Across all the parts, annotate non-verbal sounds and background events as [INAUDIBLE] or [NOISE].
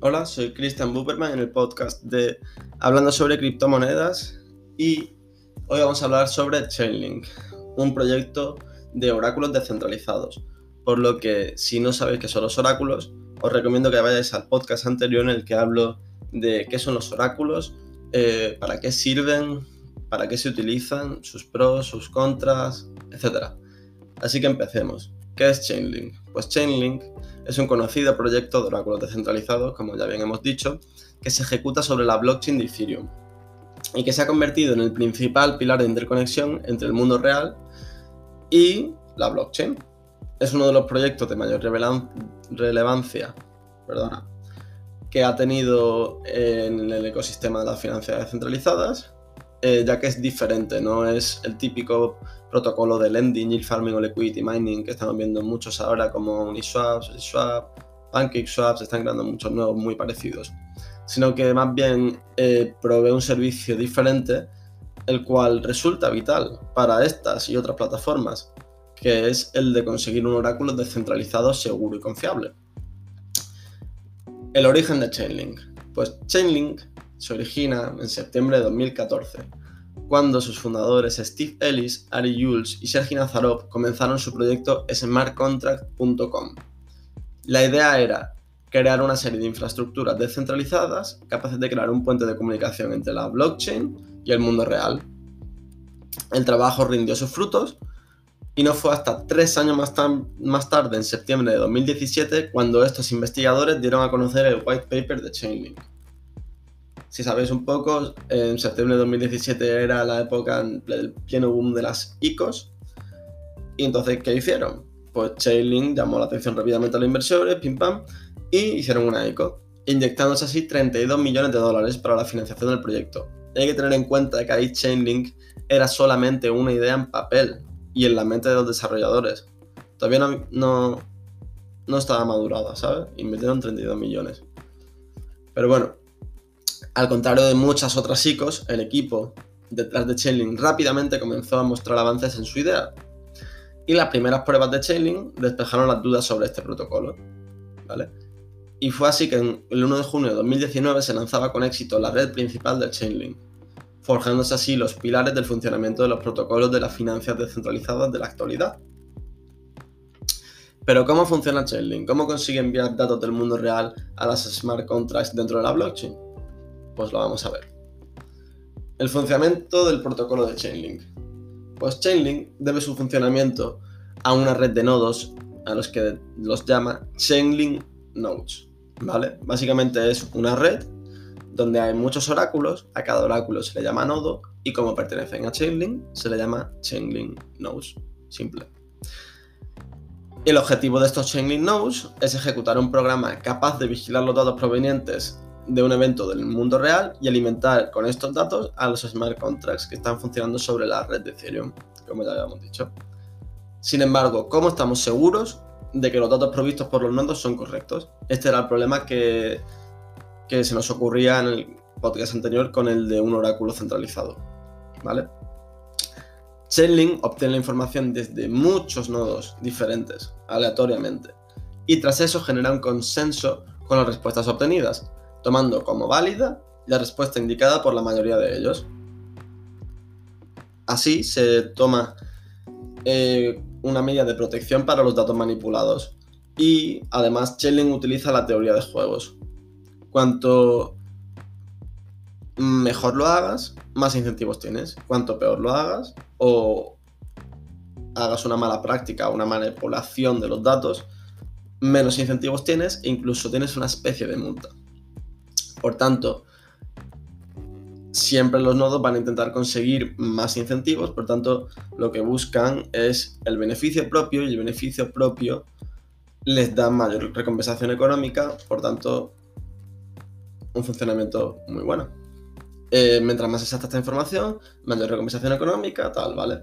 Hola, soy Christian Buberman en el podcast de Hablando sobre criptomonedas y hoy vamos a hablar sobre Chainlink, un proyecto de oráculos descentralizados. Por lo que si no sabéis qué son los oráculos, os recomiendo que vayáis al podcast anterior en el que hablo de qué son los oráculos, eh, para qué sirven, para qué se utilizan, sus pros, sus contras, etc. Así que empecemos. ¿Qué es Chainlink? Pues Chainlink es un conocido proyecto de oráculos descentralizados, como ya bien hemos dicho, que se ejecuta sobre la blockchain de Ethereum y que se ha convertido en el principal pilar de interconexión entre el mundo real y la blockchain. Es uno de los proyectos de mayor relevancia que ha tenido en el ecosistema de las finanzas descentralizadas eh, ya que es diferente, no es el típico protocolo de lending, yield farming o liquidity mining que estamos viendo muchos ahora como Uniswap, Swap, PancakeSwap, se están creando muchos nuevos muy parecidos, sino que más bien eh, provee un servicio diferente, el cual resulta vital para estas y otras plataformas, que es el de conseguir un oráculo descentralizado, seguro y confiable. El origen de Chainlink. Pues Chainlink se origina en septiembre de 2014, cuando sus fundadores Steve Ellis, Ari Jules y Sergi Nazarov comenzaron su proyecto smartcontract.com. La idea era crear una serie de infraestructuras descentralizadas capaces de crear un puente de comunicación entre la blockchain y el mundo real. El trabajo rindió sus frutos y no fue hasta tres años más, más, tarde, en septiembre de 2017, cuando estos investigadores dieron a conocer el white paper de Chainlink. Si sabéis un poco, en septiembre de 2017 era la época del pleno boom de las ICOs. Y entonces, ¿qué hicieron? Pues Chainlink llamó la atención rápidamente a los inversores, pim pam, y hicieron una ICO, inyectándose así 32 millones de dólares para la financiación del proyecto. hay que tener en cuenta que ahí Chainlink era solamente una idea en papel y en la mente de los desarrolladores. Todavía no, no, no estaba madurada, ¿sabes? Invirtieron 32 millones. Pero bueno, al contrario de muchas otras ICOs, el equipo detrás de Chainlink rápidamente comenzó a mostrar avances en su idea. Y las primeras pruebas de Chainlink despejaron las dudas sobre este protocolo. ¿vale? Y fue así que el 1 de junio de 2019 se lanzaba con éxito la red principal de Chainlink, forjándose así los pilares del funcionamiento de los protocolos de las finanzas descentralizadas de la actualidad. Pero ¿cómo funciona Chainlink? ¿Cómo consigue enviar datos del mundo real a las smart contracts dentro de la blockchain? Pues lo vamos a ver. El funcionamiento del protocolo de Chainlink. Pues Chainlink debe su funcionamiento a una red de nodos a los que los llama Chainlink Nodes. ¿Vale? Básicamente es una red donde hay muchos oráculos, a cada oráculo se le llama nodo y como pertenecen a Chainlink se le llama Chainlink Nodes. Simple. El objetivo de estos Chainlink Nodes es ejecutar un programa capaz de vigilar los datos provenientes de un evento del mundo real y alimentar con estos datos a los smart contracts que están funcionando sobre la red de Ethereum, como ya habíamos dicho. Sin embargo, ¿cómo estamos seguros de que los datos provistos por los nodos son correctos? Este era el problema que, que se nos ocurría en el podcast anterior con el de un oráculo centralizado. ¿Vale? Chainlink obtiene la información desde muchos nodos diferentes, aleatoriamente, y tras eso genera un consenso con las respuestas obtenidas, tomando como válida la respuesta indicada por la mayoría de ellos. Así se toma eh, una medida de protección para los datos manipulados y además Chainlink utiliza la teoría de juegos. Cuanto mejor lo hagas, más incentivos tienes. Cuanto peor lo hagas o hagas una mala práctica, una manipulación de los datos, menos incentivos tienes e incluso tienes una especie de multa. Por tanto, siempre los nodos van a intentar conseguir más incentivos, por tanto, lo que buscan es el beneficio propio y el beneficio propio les da mayor recompensación económica, por tanto, un funcionamiento muy bueno. Eh, mientras más exacta esta información, mayor recompensación económica, tal, ¿vale?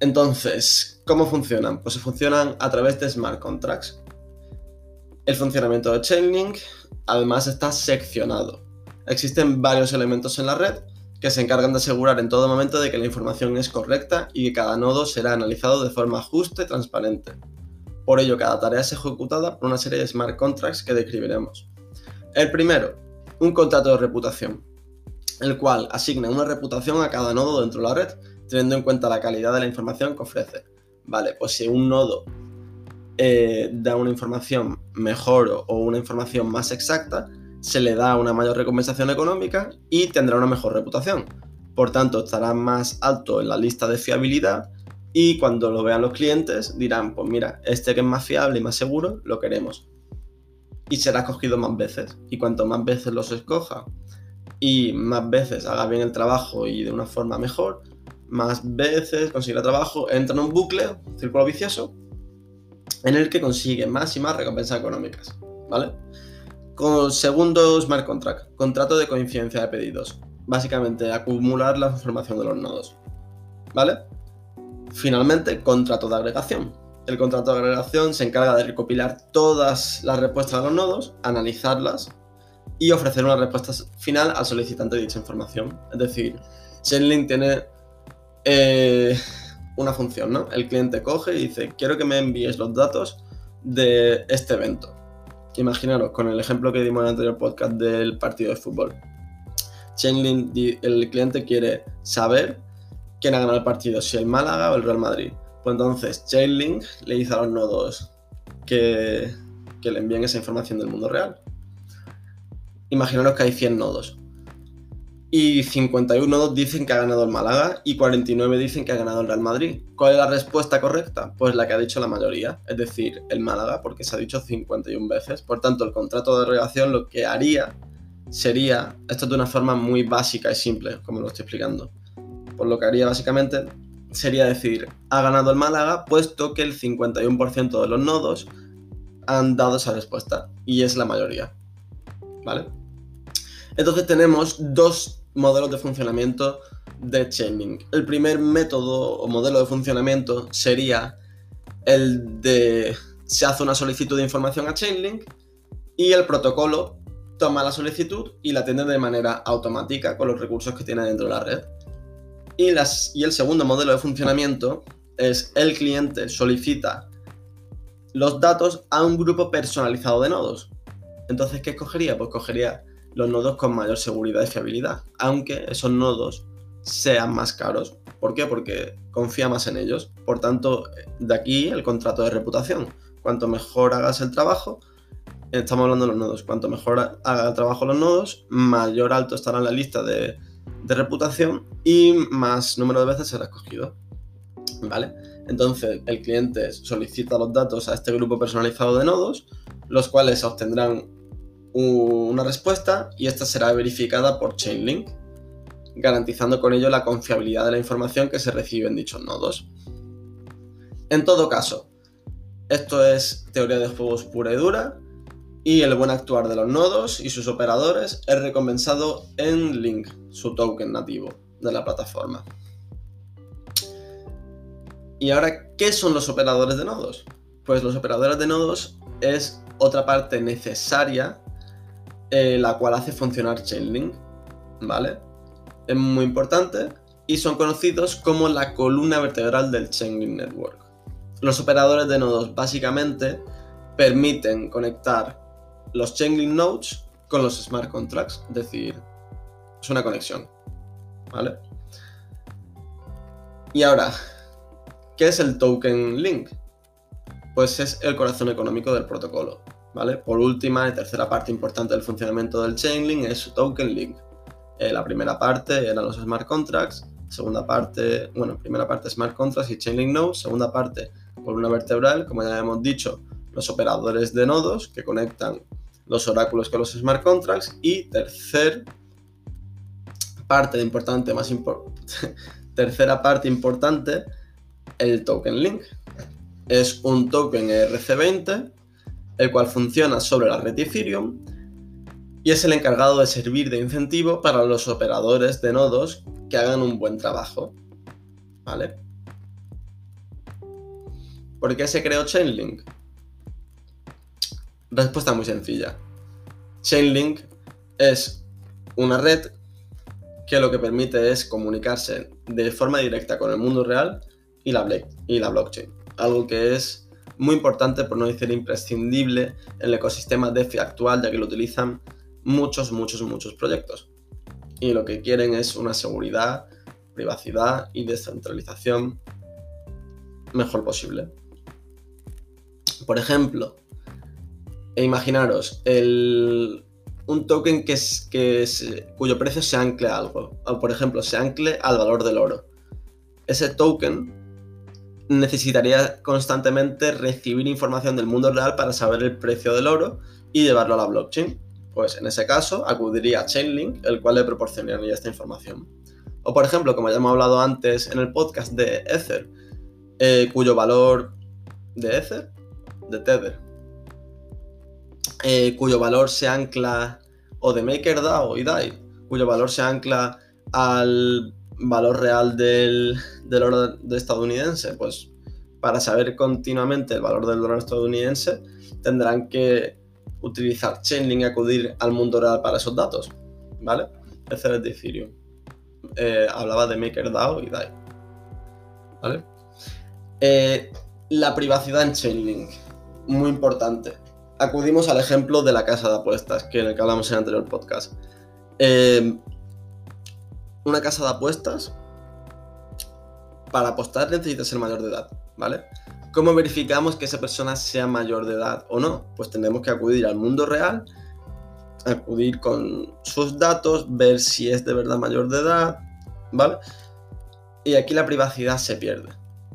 Entonces, ¿cómo funcionan? Pues funcionan a través de smart contracts. El funcionamiento de Chainlink además está seccionado. Existen varios elementos en la red que se encargan de asegurar en todo momento de que la información es correcta y que cada nodo será analizado de forma justa y transparente. Por ello, cada tarea es ejecutada por una serie de smart contracts que describiremos. El primero, un contrato de reputación, el cual asigna una reputación a cada nodo dentro de la red, teniendo en cuenta la calidad de la información que ofrece. Vale, pues si un nodo eh, da una información mejor o una información más exacta, se le da una mayor recompensación económica y tendrá una mejor reputación. Por tanto, estará más alto en la lista de fiabilidad y cuando lo vean los clientes dirán, pues mira, este que es más fiable y más seguro, lo queremos. Y será escogido más veces. Y cuanto más veces los escoja y más veces haga bien el trabajo y de una forma mejor, más veces consigue trabajo, entra en un bucle, círculo vicioso, en el que consigue más y más recompensas económicas, ¿vale? Con segundo smart contract, contrato de coincidencia de pedidos. Básicamente, acumular la información de los nodos, ¿vale? Finalmente, contrato de agregación. El contrato de agregación se encarga de recopilar todas las respuestas de los nodos, analizarlas y ofrecer una respuesta final al solicitante de dicha información. Es decir, Chainlink tiene eh, una función, ¿no? El cliente coge y dice, quiero que me envíes los datos de este evento. Imaginaros, con el ejemplo que dimos en el anterior podcast del partido de fútbol. Chainlink, el cliente quiere saber quién ha ganado el partido, si el Málaga o el Real Madrid. Pues entonces Chainlink le dice a los nodos que, que le envíen esa información del mundo real. Imaginaros que hay 100 nodos y 51 dicen que ha ganado el Málaga y 49 dicen que ha ganado el Real Madrid. ¿Cuál es la respuesta correcta? Pues la que ha dicho la mayoría, es decir, el Málaga, porque se ha dicho 51 veces. Por tanto, el contrato de relación lo que haría sería, esto de una forma muy básica y simple, como lo estoy explicando. Pues lo que haría básicamente sería decir, ha ganado el Málaga, puesto que el 51% de los nodos han dado esa respuesta, y es la mayoría. ¿Vale? Entonces tenemos dos modelos de funcionamiento de Chainlink. El primer método o modelo de funcionamiento sería el de se hace una solicitud de información a Chainlink y el protocolo toma la solicitud y la atiende de manera automática con los recursos que tiene dentro de la red. Y, y el segundo modelo de funcionamiento es el cliente solicita los datos a un grupo personalizado de nodos. Entonces, ¿qué escogería? Pues cogería los nodos con mayor seguridad y fiabilidad, aunque esos nodos sean más caros. ¿Por qué? Porque confía más en ellos. Por tanto, de aquí el contrato de reputación. Cuanto mejor hagas el trabajo, estamos hablando de los nodos, cuanto mejor haga el trabajo los nodos, mayor alto estará en la lista de, reputación y más número de veces será escogido. ¿Vale? Entonces, el cliente solicita los datos a este grupo personalizado de nodos, los cuales obtendrán una respuesta y esta será verificada por Chainlink, garantizando con ello la confiabilidad de la información que se recibe en dichos nodos. En todo caso, esto es teoría de juegos pura y dura y el buen actuar de los nodos y sus operadores es recompensado en Link, su token nativo de la plataforma. ¿Y ahora qué son los operadores de nodos? Pues los operadores de nodos es otra parte necesaria eh, la cual hace funcionar Chainlink, ¿vale? Es muy importante y son conocidos como la columna vertebral del Chainlink Network. Los operadores de nodos básicamente permiten conectar los Chainlink nodes con los smart contracts, es decir, es una conexión, ¿vale? Y ahora, ¿qué es el token link? Pues es el corazón económico del protocolo. Por última y tercera parte importante del funcionamiento del Chainlink es su token link. Eh, la primera parte eran los smart contracts, segunda parte, bueno, primera parte smart contracts y Chainlink nodes, segunda parte columna vertebral, como ya hemos dicho, los operadores de nodos que conectan los oráculos con los smart contracts y tercer parte importante, más [LAUGHS] tercera parte importante, el token link. Es un token ERC20 el cual funciona sobre la red Ethereum y es el encargado de servir de incentivo para los operadores de nodos que hagan un buen trabajo. ¿Vale? ¿Por qué se creó Chainlink? Respuesta muy sencilla. Chainlink es una red que lo que permite es comunicarse de forma directa con el mundo real y la, y la blockchain. Algo que es muy importante, por no decir imprescindible, en el ecosistema DeFi actual, ya que lo utilizan muchos, muchos, muchos proyectos. Y lo que quieren es una seguridad, privacidad y descentralización mejor posible. Por ejemplo, imaginaros un token que cuyo precio se ancle a algo, o por ejemplo, se ancle al valor del oro. Ese token necesitaría constantemente recibir información del mundo real para saber el precio del oro y llevarlo a la blockchain. Pues en ese caso acudiría a Chainlink, el cual le proporcionaría esta información. O por ejemplo, como ya hemos hablado antes en el podcast de Ether, eh, cuyo valor de Ether, de Tether, eh, cuyo valor se ancla, o de MakerDAO y DAI, cuyo valor se ancla al valor real del, del oro estadounidense, pues para saber continuamente el valor del dólar estadounidense tendrán que utilizar Chainlink y acudir al mundo real para esos datos, ¿vale? Ese es de Ethereum. Eh, hablaba de MakerDAO y DAI, ¿vale? Eh, la privacidad en Chainlink, muy importante. Acudimos al ejemplo de la casa de apuestas, que en el que hablamos en el anterior podcast. Eh, una casa de apuestas, para apostar necesita ser mayor de edad, ¿vale? ¿Cómo verificamos que esa persona sea mayor de edad o no? Pues tendremos que acudir al mundo real, acudir con sus datos, ver si es de verdad mayor de edad, ¿vale? Y aquí la privacidad se pierde,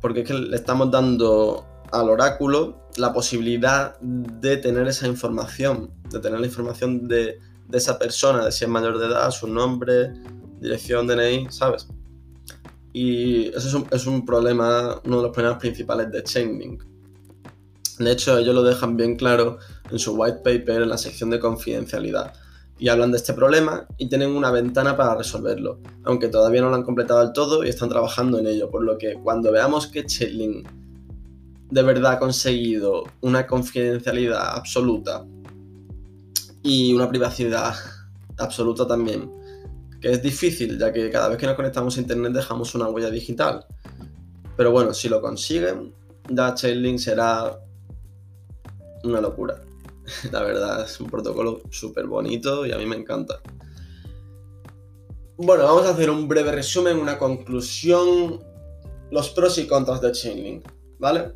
porque es que le estamos dando al oráculo la posibilidad de tener esa información, de tener la información de, de esa persona, de si es mayor de edad, su nombre, dirección DNI, ¿sabes? Y eso es un, problema, uno de los problemas principales de Chainlink. De hecho, ellos lo dejan bien claro en su white paper en la sección de confidencialidad. Y hablan de este problema y tienen una ventana para resolverlo, aunque todavía no lo han completado del todo y están trabajando en ello, por lo que cuando veamos que Chainlink de verdad ha conseguido una confidencialidad absoluta y una privacidad absoluta también, que es difícil, ya que cada vez que nos conectamos a Internet dejamos una huella digital. Pero bueno, si lo consiguen, ya Chainlink será una locura. [LAUGHS] La verdad, es un protocolo súper bonito y a mí me encanta. Bueno, vamos a hacer un breve resumen, una conclusión, los pros y contras de Chainlink, ¿vale?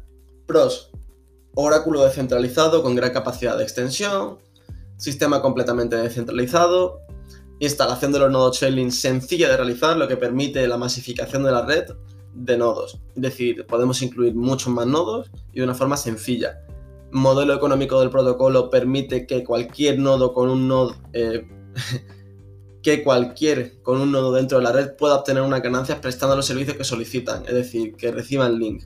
Pros, oráculo descentralizado con gran capacidad de extensión, sistema completamente descentralizado, instalación de los nodos Chainlink sencilla de realizar, lo que permite la masificación de la red de nodos. Es decir, podemos incluir muchos más nodos y de una forma sencilla. Modelo económico del protocolo permite que cualquier nodo con un nodo eh, [LAUGHS] que cualquier con un nodo dentro de la red pueda obtener unas ganancias prestando los servicios que solicitan, es decir, que reciban link.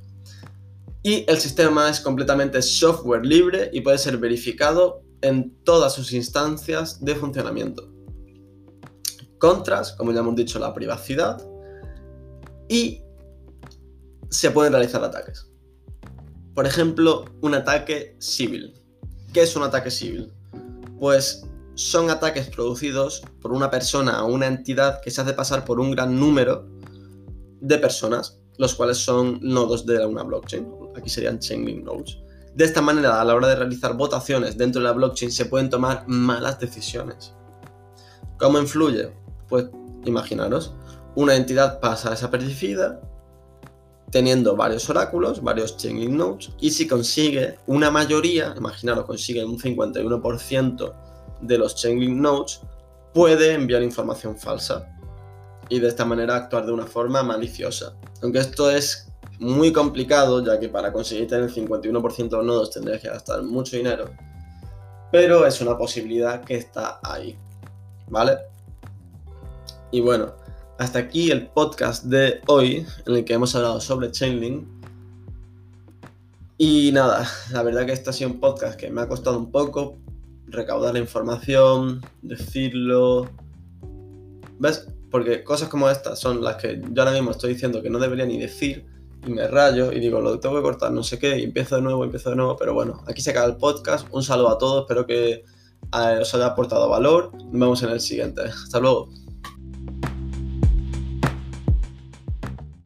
Y el sistema es completamente software libre y puede ser verificado en todas sus instancias de funcionamiento. Contras, como ya hemos dicho, la privacidad. Y se pueden realizar ataques. Por ejemplo, un ataque civil. ¿Qué es un ataque civil? Pues son ataques producidos por una persona o una entidad que se hace pasar por un gran número de personas, los cuales son nodos de una blockchain. Aquí serían Chainlink nodes. De esta manera, a la hora de realizar votaciones dentro de la blockchain, se pueden tomar malas decisiones. ¿Cómo influye? Pues imaginaros, una entidad pasa desapercibida teniendo varios oráculos, varios Chainlink nodes, y si consigue una mayoría, imaginaros, consigue un 51% de los Chainlink nodes, puede enviar información falsa y de esta manera actuar de una forma maliciosa. Aunque esto es muy complicado, ya que para conseguir tener el 51% de nodos tendrías que gastar mucho dinero, pero es una posibilidad que está ahí, ¿vale? Y bueno, hasta aquí el podcast de hoy en el que hemos hablado sobre Chainlink. Y nada, la verdad que este ha sido un podcast que me ha costado un poco recaudar la información, decirlo. ¿Ves? Porque cosas como estas son las que yo ahora mismo estoy diciendo que no debería ni decir y me rayo y digo, lo tengo que cortar, no sé qué, y empiezo de nuevo, empiezo de nuevo, pero bueno, aquí se acaba el podcast. Un saludo a todos, espero que eh, os haya aportado valor. Nos vemos en el siguiente. Hasta luego.